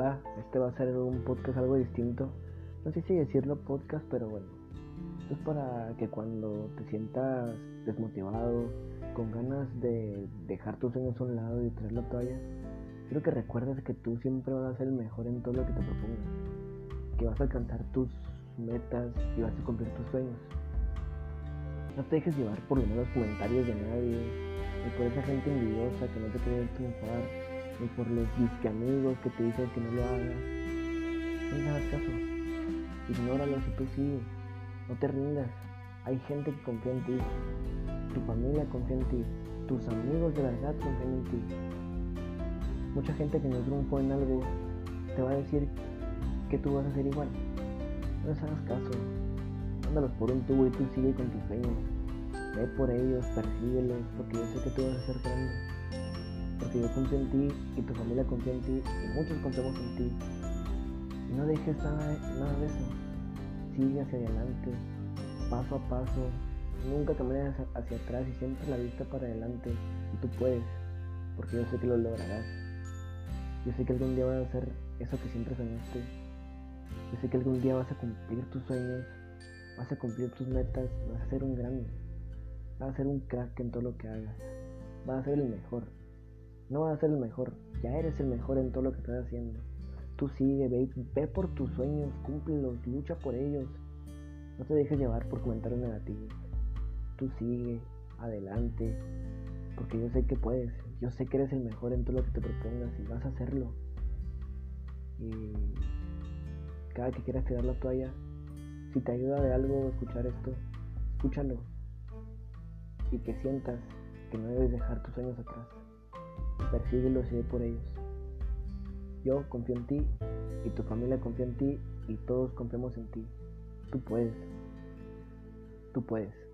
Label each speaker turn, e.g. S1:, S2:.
S1: Este va a ser un podcast algo distinto. No sé si decirlo podcast, pero bueno. Esto es para que cuando te sientas desmotivado, con ganas de dejar tus sueños a un lado y traer la toalla, quiero que recuerdes que tú siempre vas a ser el mejor en todo lo que te propongas. Que vas a alcanzar tus metas y vas a cumplir tus sueños. No te dejes llevar por los malos comentarios de nadie, ni por esa gente envidiosa que no te quiere triunfar, ni por los disque amigos que te dicen que no lo hagas. No le hagas caso. Ignóralos y tú sigue. No te rindas. Hay gente que confía en ti. Tu familia confía en ti. Tus amigos de verdad confían en ti. Mucha gente que no triunfó en algo te va a decir que tú vas a ser igual. No les hagas caso. Mándalos por un tubo y tú sigue con tus sueños. Ve por ellos, persíguelos, porque yo sé que tú vas a ser grande. Porque yo confío en ti y tu familia confía en ti y muchos confiamos en ti. Y no dejes nada, nada de eso. Sigue hacia adelante, paso a paso. Nunca camines hacia atrás y siempre la vista para adelante. Y tú puedes, porque yo sé que lo lograrás. Yo sé que algún día vas a hacer eso que siempre soñaste. Yo sé que algún día vas a cumplir tus sueños, vas a cumplir tus metas, vas a ser un grande, vas a ser un crack en todo lo que hagas, vas a ser el mejor. No vas a ser el mejor, ya eres el mejor en todo lo que estás haciendo. Tú sigue, ve, ve por tus sueños, cúmplelos, lucha por ellos. No te dejes llevar por comentarios negativos. Tú sigue, adelante, porque yo sé que puedes, yo sé que eres el mejor en todo lo que te propongas y vas a hacerlo. Y cada que quieras tirar la toalla, si te ayuda de algo escuchar esto, escúchalo. Y que sientas que no debes dejar tus sueños atrás. Persíguelos y ve por ellos. Yo confío en ti y tu familia confía en ti y todos confiamos en ti. Tú puedes. Tú puedes.